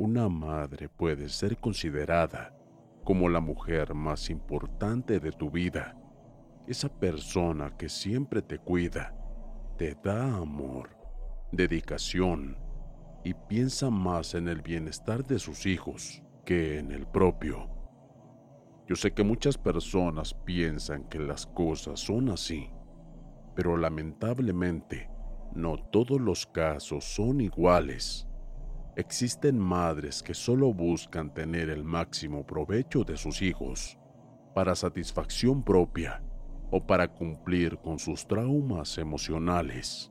Una madre puede ser considerada como la mujer más importante de tu vida. Esa persona que siempre te cuida, te da amor, dedicación y piensa más en el bienestar de sus hijos que en el propio. Yo sé que muchas personas piensan que las cosas son así, pero lamentablemente no todos los casos son iguales. Existen madres que solo buscan tener el máximo provecho de sus hijos para satisfacción propia o para cumplir con sus traumas emocionales,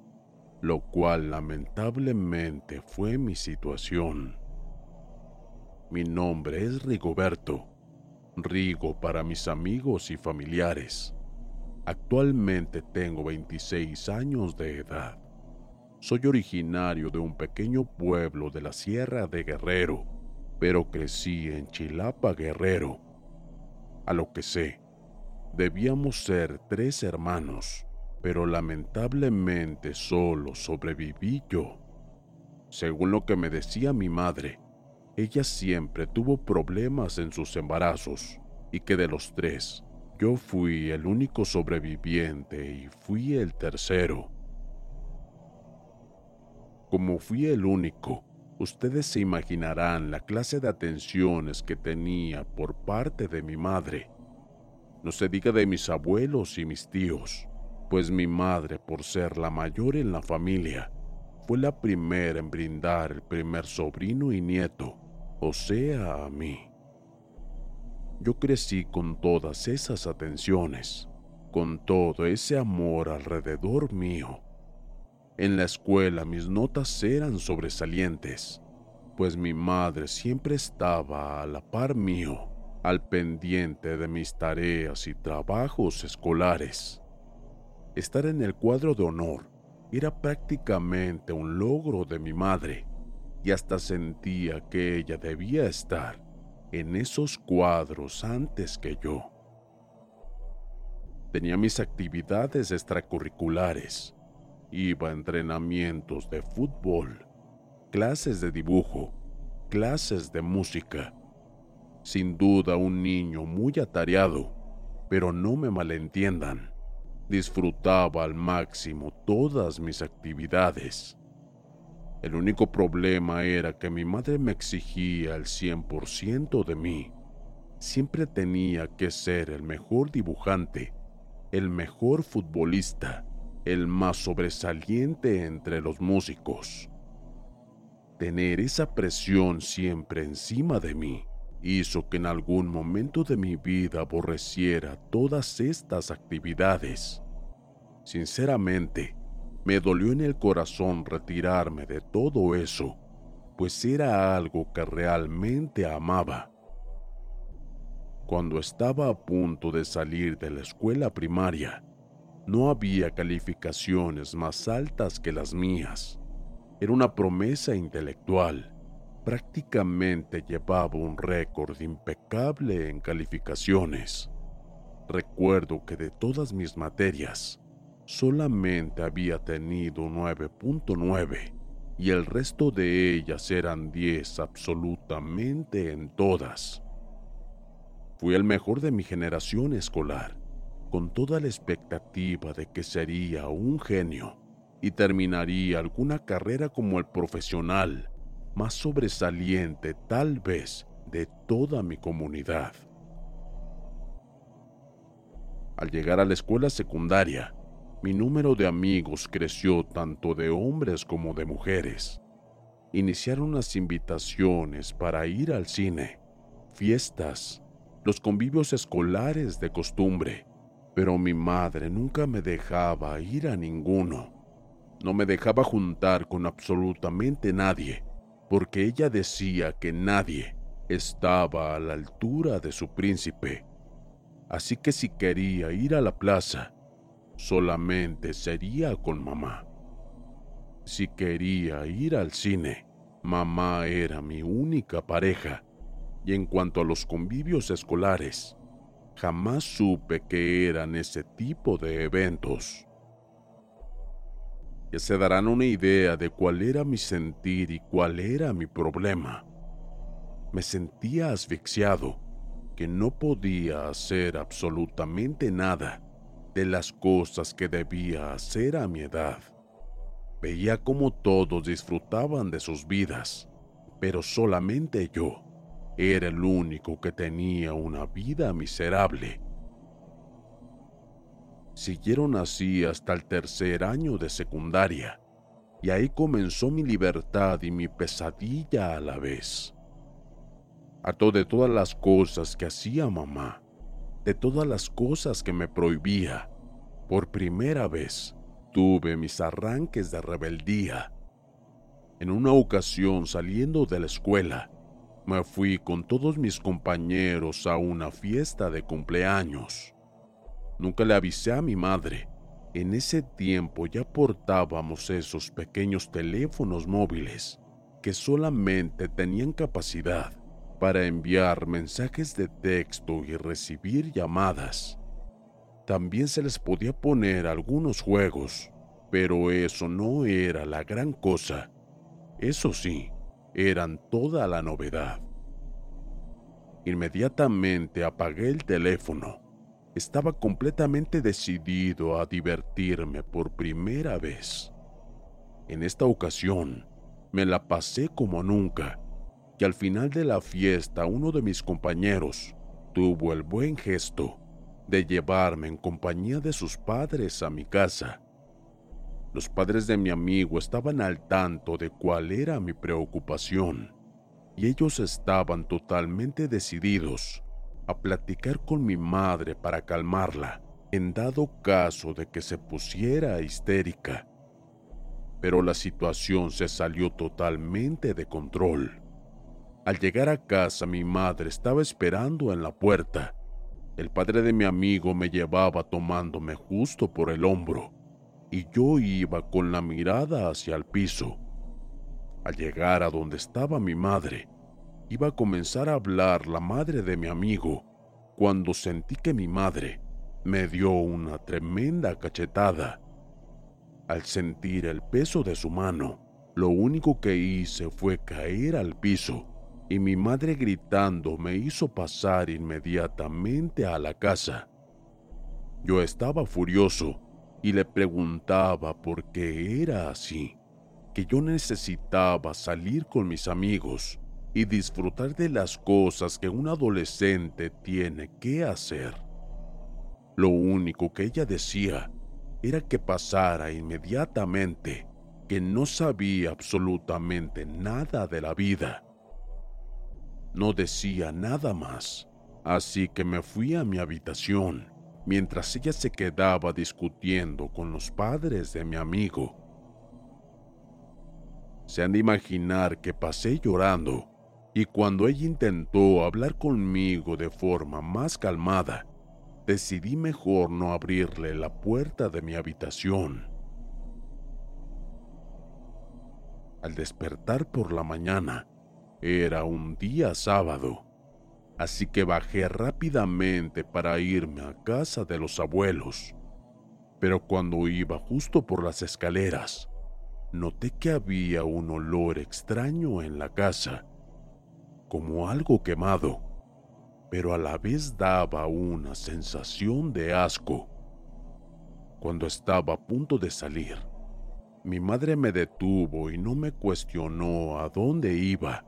lo cual lamentablemente fue mi situación. Mi nombre es Rigoberto, Rigo para mis amigos y familiares. Actualmente tengo 26 años de edad. Soy originario de un pequeño pueblo de la Sierra de Guerrero, pero crecí en Chilapa, Guerrero. A lo que sé, debíamos ser tres hermanos, pero lamentablemente solo sobreviví yo. Según lo que me decía mi madre, ella siempre tuvo problemas en sus embarazos y que de los tres, yo fui el único sobreviviente y fui el tercero. Como fui el único, ustedes se imaginarán la clase de atenciones que tenía por parte de mi madre. No se diga de mis abuelos y mis tíos, pues mi madre, por ser la mayor en la familia, fue la primera en brindar el primer sobrino y nieto, o sea, a mí. Yo crecí con todas esas atenciones, con todo ese amor alrededor mío en la escuela mis notas eran sobresalientes, pues mi madre siempre estaba a la par mío, al pendiente de mis tareas y trabajos escolares. Estar en el cuadro de honor era prácticamente un logro de mi madre y hasta sentía que ella debía estar en esos cuadros antes que yo. Tenía mis actividades extracurriculares Iba a entrenamientos de fútbol, clases de dibujo, clases de música. Sin duda un niño muy atareado, pero no me malentiendan. Disfrutaba al máximo todas mis actividades. El único problema era que mi madre me exigía el 100% de mí. Siempre tenía que ser el mejor dibujante, el mejor futbolista, el más sobresaliente entre los músicos. Tener esa presión siempre encima de mí hizo que en algún momento de mi vida aborreciera todas estas actividades. Sinceramente, me dolió en el corazón retirarme de todo eso, pues era algo que realmente amaba. Cuando estaba a punto de salir de la escuela primaria, no había calificaciones más altas que las mías. Era una promesa intelectual. Prácticamente llevaba un récord impecable en calificaciones. Recuerdo que de todas mis materias, solamente había tenido 9.9 y el resto de ellas eran 10 absolutamente en todas. Fui el mejor de mi generación escolar, con toda la expectativa de que sería un genio y terminaría alguna carrera como el profesional más sobresaliente tal vez de toda mi comunidad. Al llegar a la escuela secundaria, mi número de amigos creció tanto de hombres como de mujeres. Iniciaron las invitaciones para ir al cine, fiestas, los convivios escolares de costumbre, pero mi madre nunca me dejaba ir a ninguno. No me dejaba juntar con absolutamente nadie, porque ella decía que nadie estaba a la altura de su príncipe. Así que si quería ir a la plaza, solamente sería con mamá. Si quería ir al cine, mamá era mi única pareja. Y en cuanto a los convivios escolares, jamás supe que eran ese tipo de eventos. Ya se darán una idea de cuál era mi sentir y cuál era mi problema. Me sentía asfixiado, que no podía hacer absolutamente nada de las cosas que debía hacer a mi edad. Veía como todos disfrutaban de sus vidas, pero solamente yo era el único que tenía una vida miserable. Siguieron así hasta el tercer año de secundaria, y ahí comenzó mi libertad y mi pesadilla a la vez. Harto de todas las cosas que hacía mamá, de todas las cosas que me prohibía, por primera vez tuve mis arranques de rebeldía. En una ocasión saliendo de la escuela, me fui con todos mis compañeros a una fiesta de cumpleaños. Nunca le avisé a mi madre. En ese tiempo ya portábamos esos pequeños teléfonos móviles que solamente tenían capacidad para enviar mensajes de texto y recibir llamadas. También se les podía poner algunos juegos, pero eso no era la gran cosa. Eso sí, eran toda la novedad. Inmediatamente apagué el teléfono. Estaba completamente decidido a divertirme por primera vez. En esta ocasión, me la pasé como nunca, y al final de la fiesta uno de mis compañeros tuvo el buen gesto de llevarme en compañía de sus padres a mi casa. Los padres de mi amigo estaban al tanto de cuál era mi preocupación y ellos estaban totalmente decididos a platicar con mi madre para calmarla en dado caso de que se pusiera histérica. Pero la situación se salió totalmente de control. Al llegar a casa mi madre estaba esperando en la puerta. El padre de mi amigo me llevaba tomándome justo por el hombro y yo iba con la mirada hacia el piso. Al llegar a donde estaba mi madre, iba a comenzar a hablar la madre de mi amigo, cuando sentí que mi madre me dio una tremenda cachetada. Al sentir el peso de su mano, lo único que hice fue caer al piso y mi madre gritando me hizo pasar inmediatamente a la casa. Yo estaba furioso y le preguntaba por qué era así, que yo necesitaba salir con mis amigos y disfrutar de las cosas que un adolescente tiene que hacer. Lo único que ella decía era que pasara inmediatamente, que no sabía absolutamente nada de la vida. No decía nada más, así que me fui a mi habitación mientras ella se quedaba discutiendo con los padres de mi amigo. Se han de imaginar que pasé llorando y cuando ella intentó hablar conmigo de forma más calmada, decidí mejor no abrirle la puerta de mi habitación. Al despertar por la mañana, era un día sábado, así que bajé rápidamente para irme a casa de los abuelos. Pero cuando iba justo por las escaleras, noté que había un olor extraño en la casa, como algo quemado, pero a la vez daba una sensación de asco. Cuando estaba a punto de salir, mi madre me detuvo y no me cuestionó a dónde iba.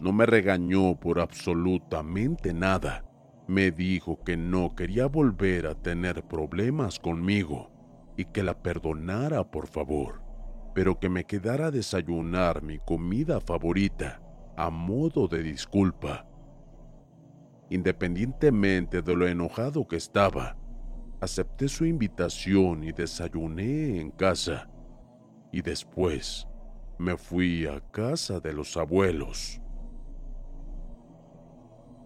No me regañó por absolutamente nada. Me dijo que no quería volver a tener problemas conmigo y que la perdonara por favor, pero que me quedara a desayunar mi comida favorita a modo de disculpa. Independientemente de lo enojado que estaba, acepté su invitación y desayuné en casa y después me fui a casa de los abuelos.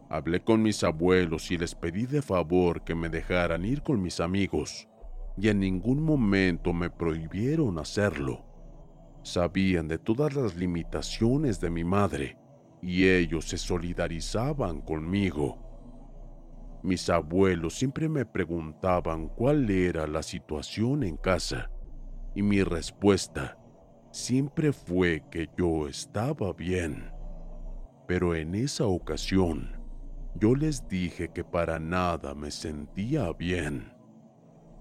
Hablé con mis abuelos y les pedí de favor que me dejaran ir con mis amigos, y en ningún momento me prohibieron hacerlo. Sabían de todas las limitaciones de mi madre, y ellos se solidarizaban conmigo. Mis abuelos siempre me preguntaban cuál era la situación en casa y mi respuesta siempre fue que yo estaba bien. Pero en esa ocasión, yo les dije que para nada me sentía bien,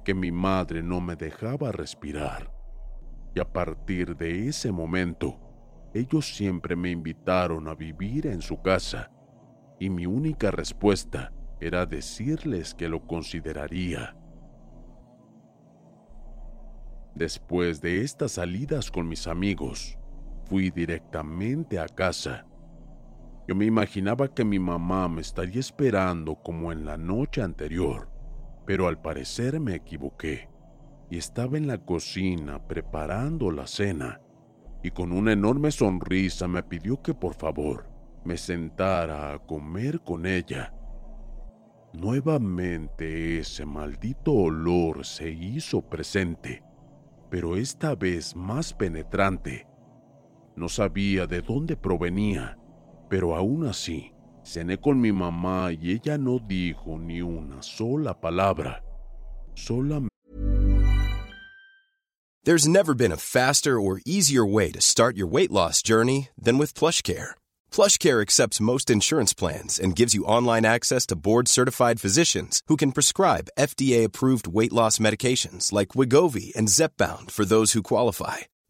que mi madre no me dejaba respirar. Y a partir de ese momento, ellos siempre me invitaron a vivir en su casa, y mi única respuesta era decirles que lo consideraría. Después de estas salidas con mis amigos, fui directamente a casa. Yo me imaginaba que mi mamá me estaría esperando como en la noche anterior, pero al parecer me equivoqué y estaba en la cocina preparando la cena y con una enorme sonrisa me pidió que por favor me sentara a comer con ella. Nuevamente ese maldito olor se hizo presente pero esta vez más penetrante. No sabía de dónde provenía, pero aún así cené con mi mamá y ella no dijo ni una sola palabra. Solamente. There's never been a faster or easier way to start your weight loss journey than with PlushCare. PlushCare accepts most insurance plans and gives you online access to board-certified physicians who can prescribe FDA-approved weight loss medications like Wigovi and Zepbound for those who qualify.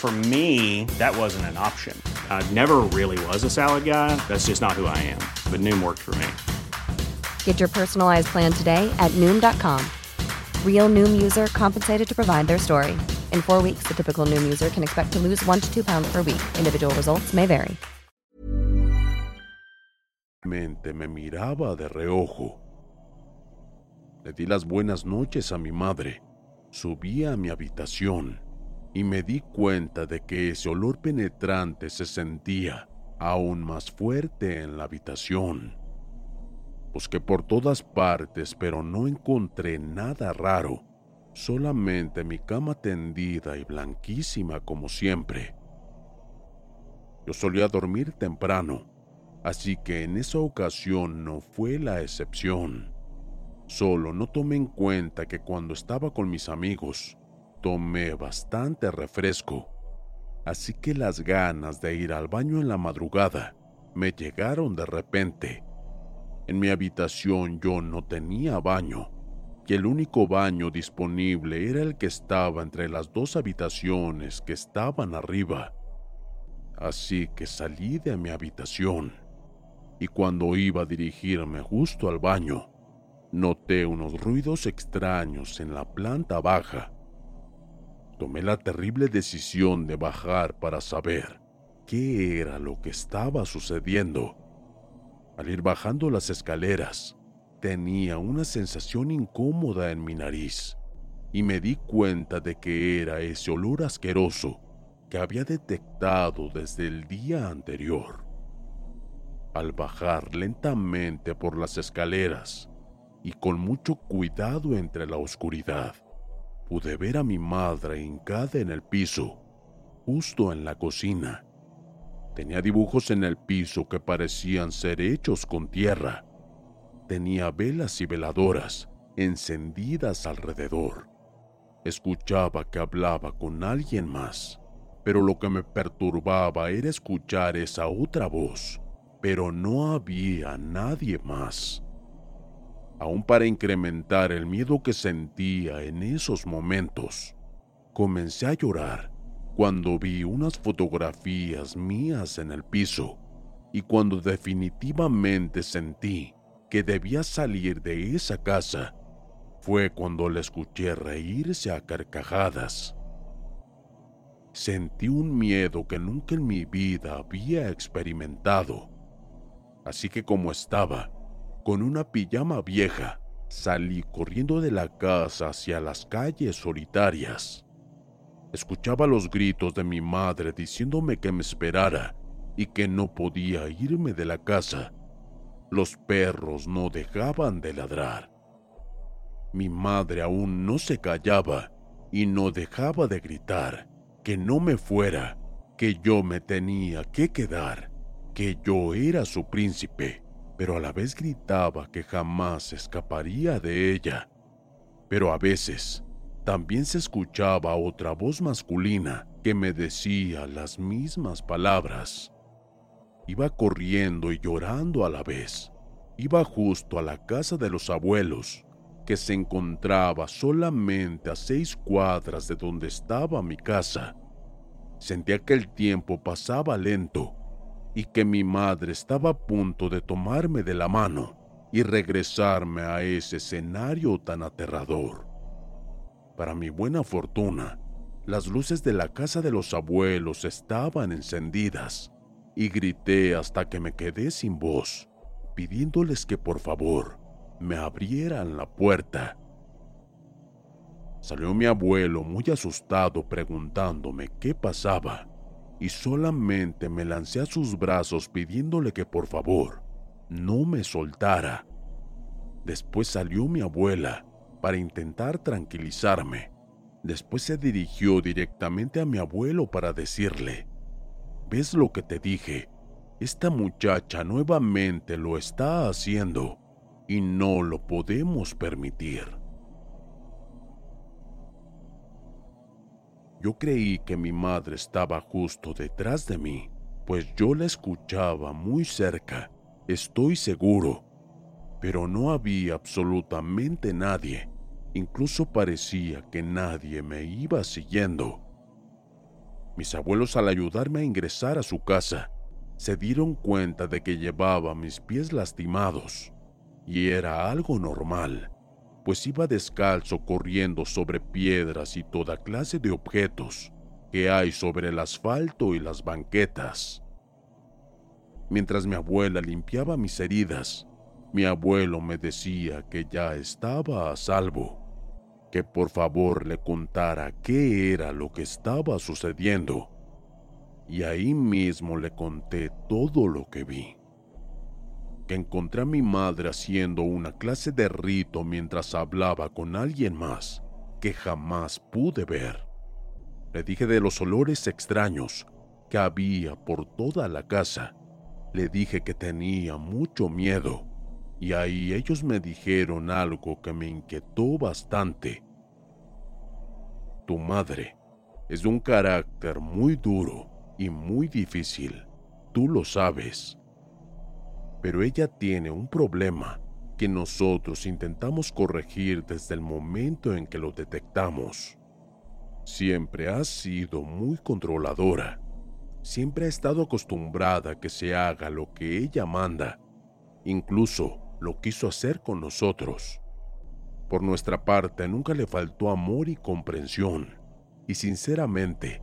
For me, that wasn't an option. I never really was a salad guy. That's just not who I am. But Noom worked for me. Get your personalized plan today at Noom.com. Real Noom user compensated to provide their story. In four weeks, the typical Noom user can expect to lose one to two pounds per week. Individual results may vary. me miraba de reojo. Le di las buenas noches a mi madre, subí a mi habitación y me di cuenta de que ese olor penetrante se sentía aún más fuerte en la habitación. Busqué por todas partes, pero no encontré nada raro, solamente mi cama tendida y blanquísima como siempre. Yo solía dormir temprano, así que en esa ocasión no fue la excepción. Solo no tomé en cuenta que cuando estaba con mis amigos, tomé bastante refresco, así que las ganas de ir al baño en la madrugada me llegaron de repente. En mi habitación yo no tenía baño, y el único baño disponible era el que estaba entre las dos habitaciones que estaban arriba. Así que salí de mi habitación y cuando iba a dirigirme justo al baño, noté unos ruidos extraños en la planta baja. Tomé la terrible decisión de bajar para saber qué era lo que estaba sucediendo. Al ir bajando las escaleras, tenía una sensación incómoda en mi nariz y me di cuenta de que era ese olor asqueroso que había detectado desde el día anterior. Al bajar lentamente por las escaleras y con mucho cuidado entre la oscuridad, pude ver a mi madre hincada en el piso, justo en la cocina. Tenía dibujos en el piso que parecían ser hechos con tierra. Tenía velas y veladoras encendidas alrededor. Escuchaba que hablaba con alguien más, pero lo que me perturbaba era escuchar esa otra voz, pero no había nadie más. Aún para incrementar el miedo que sentía en esos momentos, comencé a llorar cuando vi unas fotografías mías en el piso y cuando definitivamente sentí que debía salir de esa casa fue cuando le escuché reírse a carcajadas. Sentí un miedo que nunca en mi vida había experimentado. Así que como estaba, con una pijama vieja, salí corriendo de la casa hacia las calles solitarias. Escuchaba los gritos de mi madre diciéndome que me esperara y que no podía irme de la casa. Los perros no dejaban de ladrar. Mi madre aún no se callaba y no dejaba de gritar que no me fuera, que yo me tenía que quedar, que yo era su príncipe, pero a la vez gritaba que jamás escaparía de ella. Pero a veces también se escuchaba otra voz masculina que me decía las mismas palabras. Iba corriendo y llorando a la vez. Iba justo a la casa de los abuelos, que se encontraba solamente a seis cuadras de donde estaba mi casa. Sentía que el tiempo pasaba lento y que mi madre estaba a punto de tomarme de la mano y regresarme a ese escenario tan aterrador. Para mi buena fortuna, las luces de la casa de los abuelos estaban encendidas y grité hasta que me quedé sin voz, pidiéndoles que por favor me abrieran la puerta. Salió mi abuelo muy asustado preguntándome qué pasaba y solamente me lancé a sus brazos pidiéndole que por favor no me soltara. Después salió mi abuela para intentar tranquilizarme. Después se dirigió directamente a mi abuelo para decirle, ¿ves lo que te dije? Esta muchacha nuevamente lo está haciendo y no lo podemos permitir. Yo creí que mi madre estaba justo detrás de mí, pues yo la escuchaba muy cerca, estoy seguro, pero no había absolutamente nadie Incluso parecía que nadie me iba siguiendo. Mis abuelos al ayudarme a ingresar a su casa, se dieron cuenta de que llevaba mis pies lastimados, y era algo normal, pues iba descalzo corriendo sobre piedras y toda clase de objetos que hay sobre el asfalto y las banquetas. Mientras mi abuela limpiaba mis heridas, mi abuelo me decía que ya estaba a salvo que por favor le contara qué era lo que estaba sucediendo. Y ahí mismo le conté todo lo que vi. Que encontré a mi madre haciendo una clase de rito mientras hablaba con alguien más que jamás pude ver. Le dije de los olores extraños que había por toda la casa. Le dije que tenía mucho miedo y ahí ellos me dijeron algo que me inquietó bastante. Tu madre es de un carácter muy duro y muy difícil, tú lo sabes. Pero ella tiene un problema que nosotros intentamos corregir desde el momento en que lo detectamos. Siempre ha sido muy controladora. Siempre ha estado acostumbrada a que se haga lo que ella manda. Incluso lo quiso hacer con nosotros. Por nuestra parte nunca le faltó amor y comprensión, y sinceramente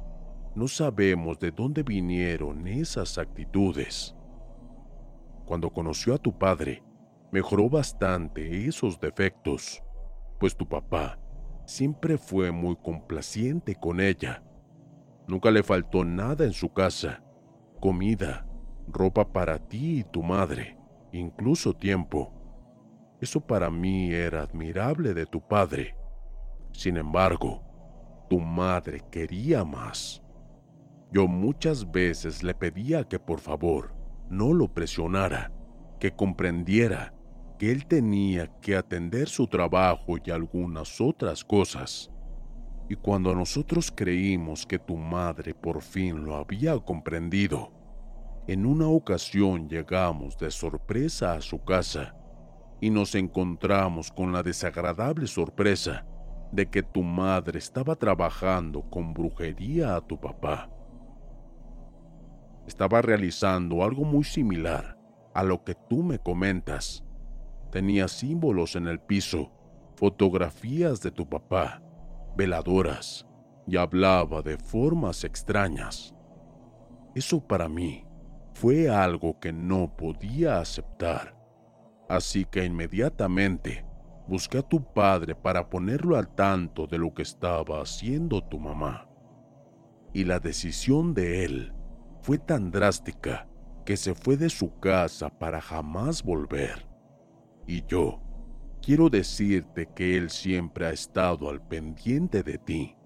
no sabemos de dónde vinieron esas actitudes. Cuando conoció a tu padre, mejoró bastante esos defectos, pues tu papá siempre fue muy complaciente con ella. Nunca le faltó nada en su casa, comida, ropa para ti y tu madre, incluso tiempo. Eso para mí era admirable de tu padre. Sin embargo, tu madre quería más. Yo muchas veces le pedía que por favor no lo presionara, que comprendiera que él tenía que atender su trabajo y algunas otras cosas. Y cuando nosotros creímos que tu madre por fin lo había comprendido, en una ocasión llegamos de sorpresa a su casa y nos encontramos con la desagradable sorpresa de que tu madre estaba trabajando con brujería a tu papá. Estaba realizando algo muy similar a lo que tú me comentas. Tenía símbolos en el piso, fotografías de tu papá, veladoras, y hablaba de formas extrañas. Eso para mí fue algo que no podía aceptar. Así que inmediatamente busqué a tu padre para ponerlo al tanto de lo que estaba haciendo tu mamá. Y la decisión de él fue tan drástica que se fue de su casa para jamás volver. Y yo quiero decirte que él siempre ha estado al pendiente de ti.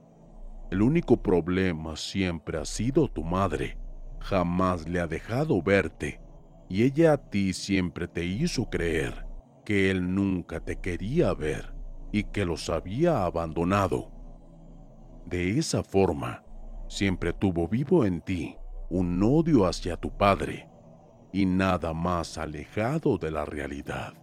El único problema siempre ha sido tu madre. Jamás le ha dejado verte y ella a ti siempre te hizo creer que él nunca te quería ver y que los había abandonado. De esa forma, siempre tuvo vivo en ti un odio hacia tu padre y nada más alejado de la realidad.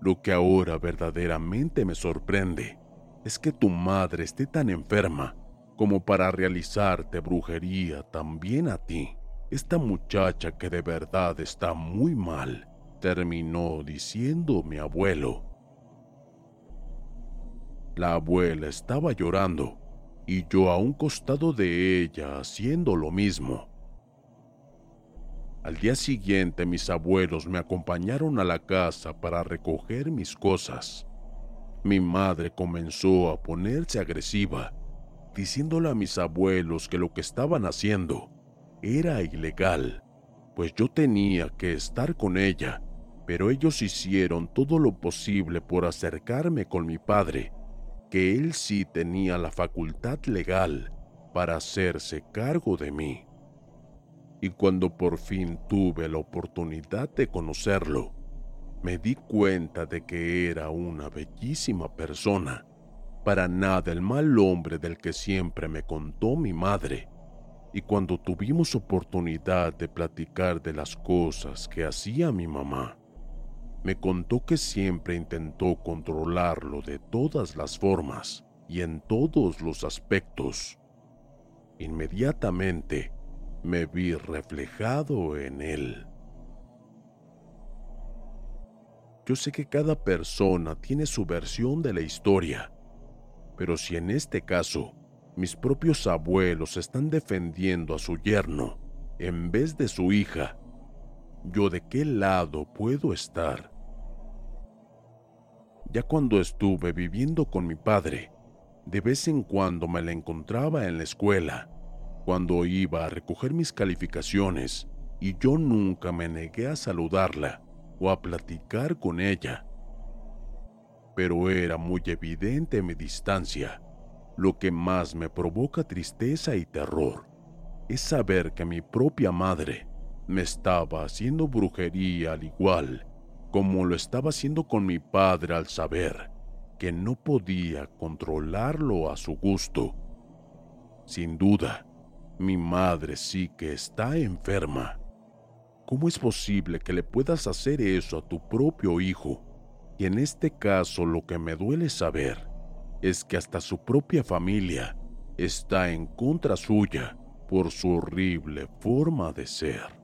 Lo que ahora verdaderamente me sorprende es que tu madre esté tan enferma como para realizarte brujería también a ti. Esta muchacha que de verdad está muy mal, terminó diciendo mi abuelo. La abuela estaba llorando y yo a un costado de ella haciendo lo mismo. Al día siguiente mis abuelos me acompañaron a la casa para recoger mis cosas. Mi madre comenzó a ponerse agresiva, diciéndole a mis abuelos que lo que estaban haciendo era ilegal, pues yo tenía que estar con ella, pero ellos hicieron todo lo posible por acercarme con mi padre, que él sí tenía la facultad legal para hacerse cargo de mí. Y cuando por fin tuve la oportunidad de conocerlo, me di cuenta de que era una bellísima persona, para nada el mal hombre del que siempre me contó mi madre y cuando tuvimos oportunidad de platicar de las cosas que hacía mi mamá, me contó que siempre intentó controlarlo de todas las formas y en todos los aspectos. Inmediatamente me vi reflejado en él. Yo sé que cada persona tiene su versión de la historia, pero si en este caso mis propios abuelos están defendiendo a su yerno en vez de su hija. ¿Yo de qué lado puedo estar? Ya cuando estuve viviendo con mi padre, de vez en cuando me la encontraba en la escuela, cuando iba a recoger mis calificaciones, y yo nunca me negué a saludarla o a platicar con ella. Pero era muy evidente mi distancia lo que más me provoca tristeza y terror es saber que mi propia madre me estaba haciendo brujería al igual como lo estaba haciendo con mi padre al saber que no podía controlarlo a su gusto. Sin duda, mi madre sí que está enferma. ¿Cómo es posible que le puedas hacer eso a tu propio hijo? Y en este caso lo que me duele saber es que hasta su propia familia está en contra suya por su horrible forma de ser.